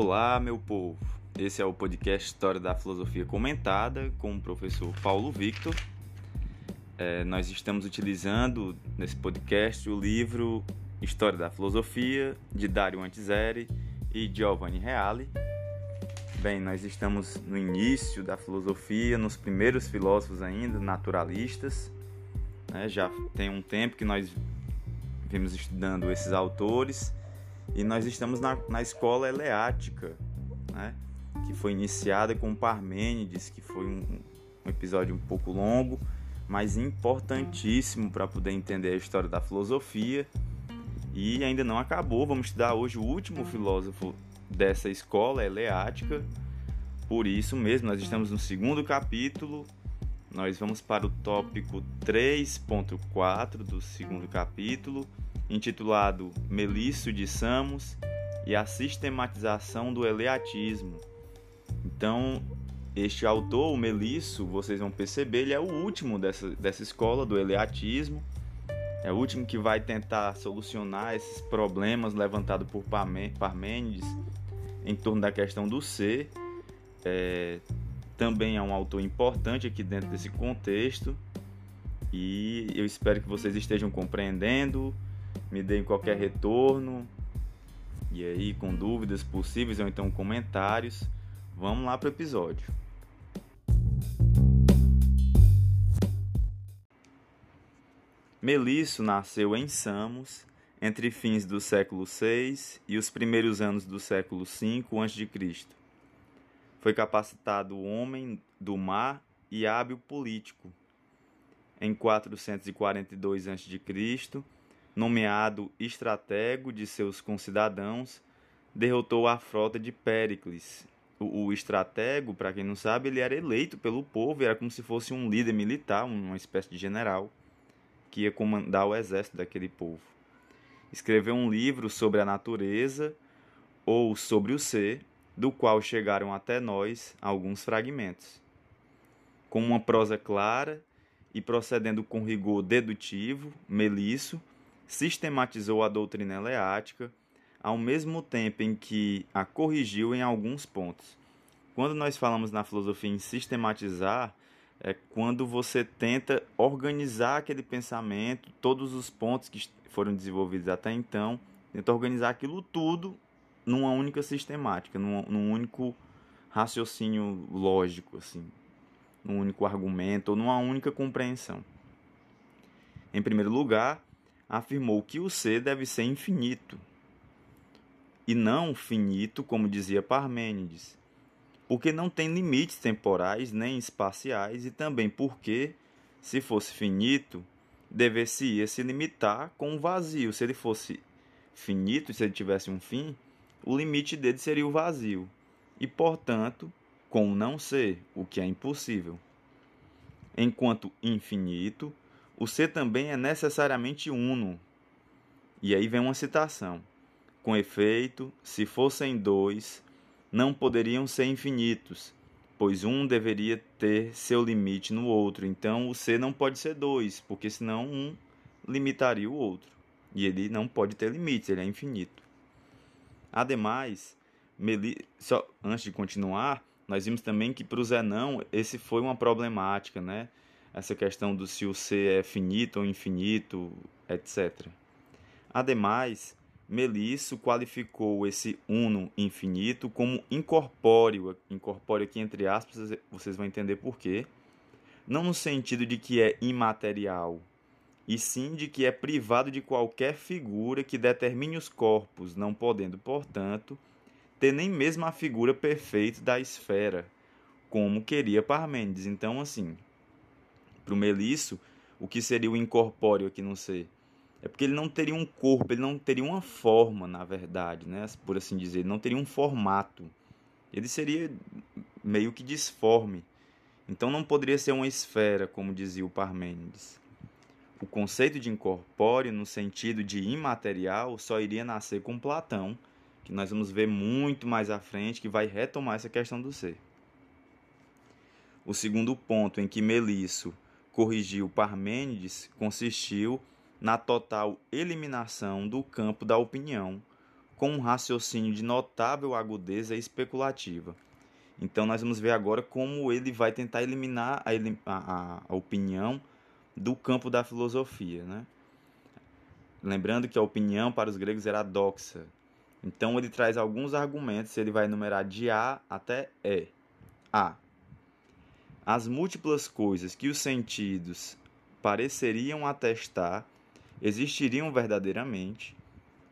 Olá, meu povo. Esse é o podcast História da Filosofia Comentada com o professor Paulo Victor. É, nós estamos utilizando nesse podcast o livro História da Filosofia de Dario Antiseri e Giovanni Reale. Bem, nós estamos no início da filosofia, nos primeiros filósofos ainda, naturalistas. Né? Já tem um tempo que nós vimos estudando esses autores e nós estamos na, na escola eleática, né? que foi iniciada com Parmênides, que foi um, um episódio um pouco longo, mas importantíssimo para poder entender a história da filosofia. E ainda não acabou, vamos estudar hoje o último filósofo dessa escola eleática. Por isso mesmo, nós estamos no segundo capítulo. Nós vamos para o tópico 3.4 do segundo capítulo intitulado Melisso de Samos e a sistematização do eleatismo. Então, este autor, o Melisso, vocês vão perceber, ele é o último dessa, dessa escola do eleatismo. É o último que vai tentar solucionar esses problemas levantados por Parmênides em torno da questão do ser. É, também é um autor importante aqui dentro desse contexto. E eu espero que vocês estejam compreendendo me deem qualquer retorno. E aí, com dúvidas possíveis ou então comentários, vamos lá para o episódio. Melisso nasceu em Samos entre fins do século VI e os primeiros anos do século V a.C. Foi capacitado homem do mar e hábil político. Em 442 a.C., nomeado estratego de seus concidadãos, derrotou a frota de Péricles. O, o estratego, para quem não sabe, ele era eleito pelo povo, era como se fosse um líder militar, uma espécie de general, que ia comandar o exército daquele povo. Escreveu um livro sobre a natureza ou sobre o ser, do qual chegaram até nós alguns fragmentos. Com uma prosa clara e procedendo com rigor dedutivo, Melisso, sistematizou a doutrina eleática, ao mesmo tempo em que a corrigiu em alguns pontos. Quando nós falamos na filosofia em sistematizar, é quando você tenta organizar aquele pensamento, todos os pontos que foram desenvolvidos até então, tenta organizar aquilo tudo numa única sistemática, num, num único raciocínio lógico, assim, num único argumento ou numa única compreensão. Em primeiro lugar, afirmou que o ser deve ser infinito e não finito, como dizia Parmênides, porque não tem limites temporais nem espaciais e também porque, se fosse finito, deveria se limitar com o vazio. Se ele fosse finito, se ele tivesse um fim, o limite dele seria o vazio e, portanto, com o não ser, o que é impossível. Enquanto infinito, o ser também é necessariamente uno. E aí vem uma citação. Com efeito, se fossem dois, não poderiam ser infinitos, pois um deveria ter seu limite no outro. Então o ser não pode ser dois, porque senão um limitaria o outro. E ele não pode ter limites, ele é infinito. Ademais, Meli... Só, antes de continuar, nós vimos também que para o Zenão esse foi uma problemática, né? Essa questão do se o ser é finito ou infinito, etc. Ademais, Melisso qualificou esse uno infinito como incorpóreo, incorpóreo aqui entre aspas, vocês vão entender por quê. Não no sentido de que é imaterial, e sim de que é privado de qualquer figura que determine os corpos, não podendo, portanto, ter nem mesmo a figura perfeita da esfera, como queria Parmênides. Então, assim, para o Melisso, o que seria o incorpóreo aqui no ser? É porque ele não teria um corpo, ele não teria uma forma, na verdade, né? por assim dizer, ele não teria um formato. Ele seria meio que disforme. Então não poderia ser uma esfera, como dizia o Parmênides. O conceito de incorpóreo, no sentido de imaterial, só iria nascer com Platão, que nós vamos ver muito mais à frente, que vai retomar essa questão do ser. O segundo ponto em que Melisso corrigiu Parmênides consistiu na total eliminação do campo da opinião, com um raciocínio de notável agudeza especulativa. Então, nós vamos ver agora como ele vai tentar eliminar a, a, a opinião do campo da filosofia. Né? Lembrando que a opinião para os gregos era doxa. Então, ele traz alguns argumentos, ele vai enumerar de A até E. A. As múltiplas coisas que os sentidos pareceriam atestar existiriam verdadeiramente,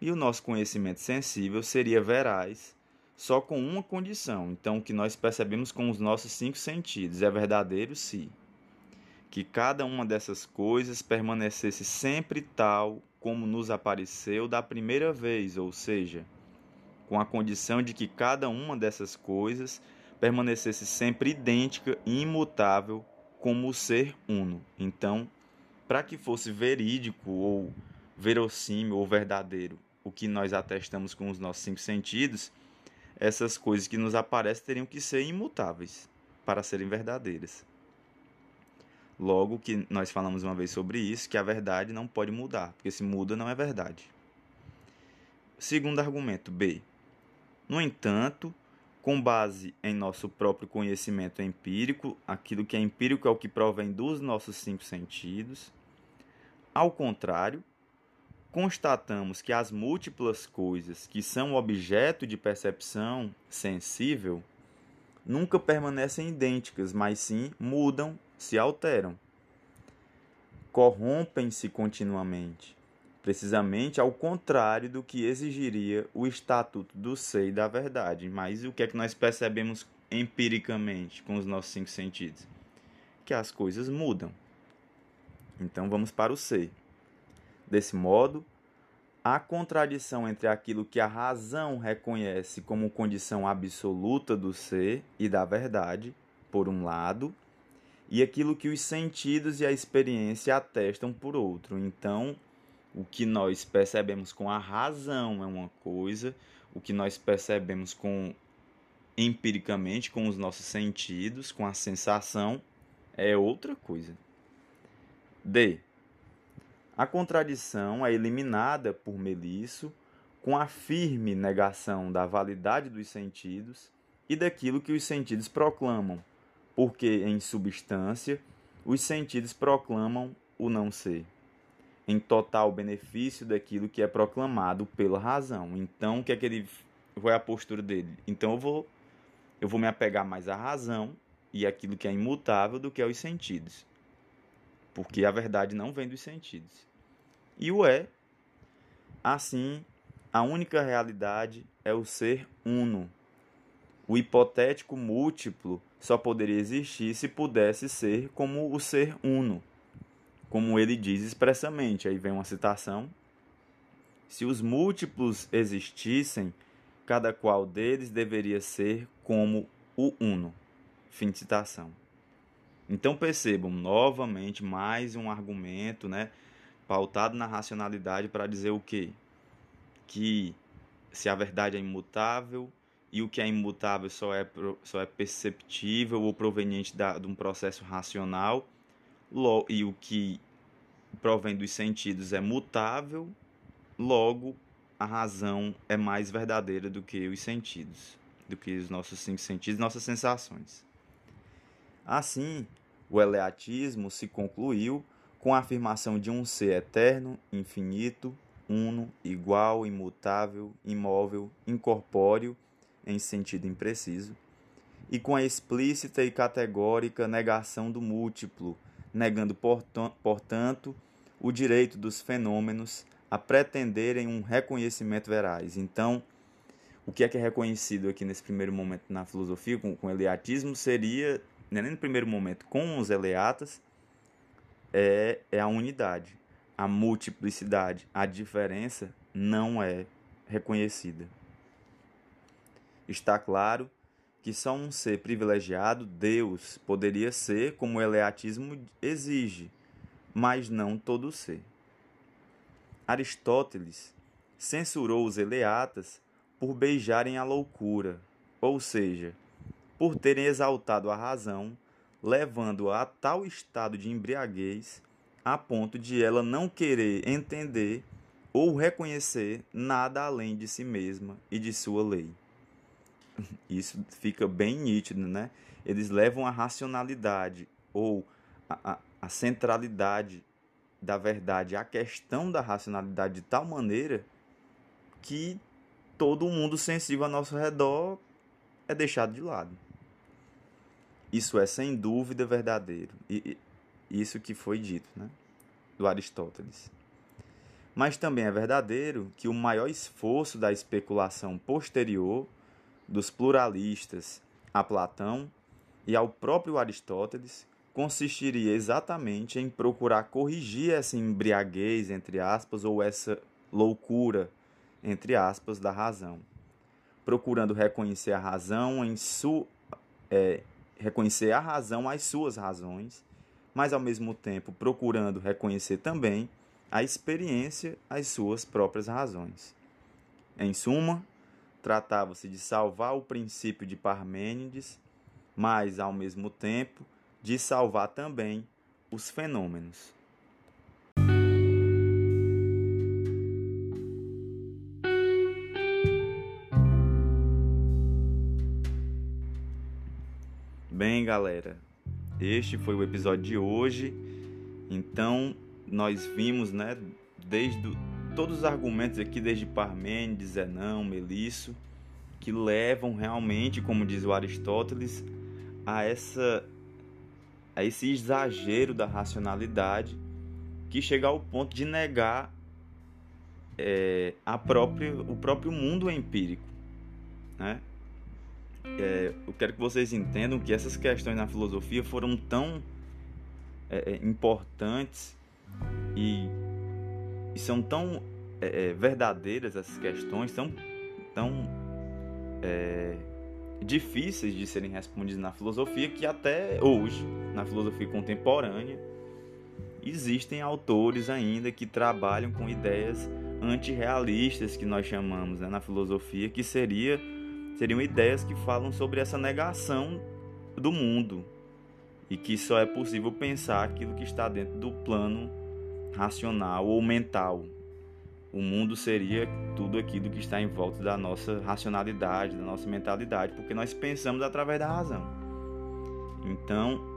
e o nosso conhecimento sensível seria veraz só com uma condição. Então, o que nós percebemos com os nossos cinco sentidos é verdadeiro se que cada uma dessas coisas permanecesse sempre tal como nos apareceu da primeira vez, ou seja, com a condição de que cada uma dessas coisas permanecesse sempre idêntica e imutável como o ser uno. Então, para que fosse verídico ou verossímil ou verdadeiro o que nós atestamos com os nossos cinco sentidos, essas coisas que nos aparecem teriam que ser imutáveis para serem verdadeiras. Logo que nós falamos uma vez sobre isso, que a verdade não pode mudar, porque se muda não é verdade. Segundo argumento, B. No entanto, com base em nosso próprio conhecimento empírico, aquilo que é empírico é o que provém dos nossos cinco sentidos. Ao contrário, constatamos que as múltiplas coisas que são objeto de percepção sensível nunca permanecem idênticas, mas sim mudam, se alteram. Corrompem-se continuamente, precisamente ao contrário do que exigiria o estatuto do ser e da verdade. Mas o que é que nós percebemos empiricamente com os nossos cinco sentidos? Que as coisas mudam. Então vamos para o ser. Desse modo, a contradição entre aquilo que a razão reconhece como condição absoluta do ser e da verdade, por um lado, e aquilo que os sentidos e a experiência atestam por outro. Então, o que nós percebemos com a razão é uma coisa, o que nós percebemos com empiricamente com os nossos sentidos, com a sensação, é outra coisa. D. A contradição é eliminada por Melisso com a firme negação da validade dos sentidos e daquilo que os sentidos proclamam, porque, em substância, os sentidos proclamam o não ser, em total benefício daquilo que é proclamado pela razão. Então, o que é que ele é a postura dele? Então eu vou eu vou me apegar mais à razão e aquilo que é imutável do que aos sentidos. Porque a verdade não vem dos sentidos e o é. Assim, a única realidade é o ser uno. O hipotético múltiplo só poderia existir se pudesse ser como o ser uno, como ele diz expressamente. Aí vem uma citação: Se os múltiplos existissem, cada qual deles deveria ser como o uno. Fim de citação. Então percebam novamente mais um argumento, né? pautado na racionalidade para dizer o quê? Que se a verdade é imutável e o que é imutável só é, só é perceptível ou proveniente da, de um processo racional e o que provém dos sentidos é mutável, logo a razão é mais verdadeira do que os sentidos, do que os nossos cinco sentidos, nossas sensações. Assim, o eleatismo se concluiu com a afirmação de um ser eterno, infinito, uno, igual, imutável, imóvel, incorpóreo, em sentido impreciso, e com a explícita e categórica negação do múltiplo, negando, portanto, o direito dos fenômenos a pretenderem um reconhecimento veraz. Então, o que é que é reconhecido aqui nesse primeiro momento na filosofia, com, com o eleatismo, seria, né, nem no primeiro momento, com os eleatas, é, é a unidade. A multiplicidade, a diferença não é reconhecida. Está claro que só um ser privilegiado, Deus, poderia ser como o eleatismo exige, mas não todo ser. Aristóteles censurou os eleatas por beijarem a loucura, ou seja, por terem exaltado a razão levando-a a tal estado de embriaguez a ponto de ela não querer entender ou reconhecer nada além de si mesma e de sua lei. Isso fica bem nítido, né? Eles levam a racionalidade ou a, a centralidade da verdade, a questão da racionalidade de tal maneira que todo mundo sensível ao nosso redor é deixado de lado. Isso é sem dúvida verdadeiro. E isso que foi dito, né? Do Aristóteles. Mas também é verdadeiro que o maior esforço da especulação posterior dos pluralistas a Platão e ao próprio Aristóteles consistiria exatamente em procurar corrigir essa embriaguez, entre aspas, ou essa loucura, entre aspas, da razão, procurando reconhecer a razão em su, é, reconhecer a razão às suas razões, mas ao mesmo tempo procurando reconhecer também a experiência às suas próprias razões. Em suma, tratava-se de salvar o princípio de Parmênides, mas ao mesmo tempo de salvar também os fenômenos. Bem, galera, este foi o episódio de hoje. Então, nós vimos, né, desde todos os argumentos aqui, desde Parmênides, Zenão, Melisso, que levam realmente, como diz o Aristóteles, a essa a esse exagero da racionalidade que chega ao ponto de negar é, a própria, o próprio mundo empírico. Né? É, eu quero que vocês entendam que essas questões na filosofia foram tão é, é importantes e, e, são tão é, é, verdadeiras essas questões, tão, tão difíceis de serem respondidas na filosofia que até hoje, na filosofia contemporânea, existem autores ainda que trabalham com ideias antirrealistas que nós chamamos né, na filosofia, que seria, seriam ideias que falam sobre essa negação do mundo e que só é possível pensar aquilo que está dentro do plano racional ou mental, o mundo seria tudo aquilo que está em volta da nossa racionalidade, da nossa mentalidade, porque nós pensamos através da razão. Então,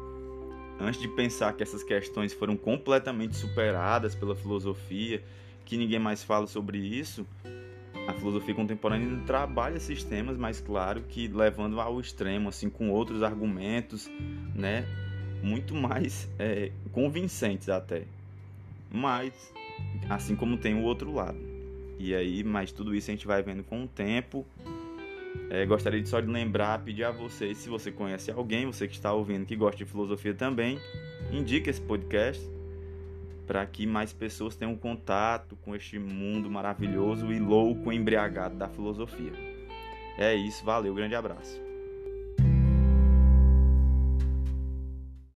antes de pensar que essas questões foram completamente superadas pela filosofia, que ninguém mais fala sobre isso, a filosofia contemporânea trabalha sistemas, mas claro que levando ao extremo, assim, com outros argumentos, né, muito mais é, convincentes até. Mas assim como tem o outro lado. E aí, mas tudo isso a gente vai vendo com o tempo. É, gostaria só de lembrar, pedir a vocês, se você conhece alguém, você que está ouvindo, que gosta de filosofia também, indique esse podcast para que mais pessoas tenham contato com este mundo maravilhoso e louco, embriagado da filosofia. É isso, valeu, grande abraço.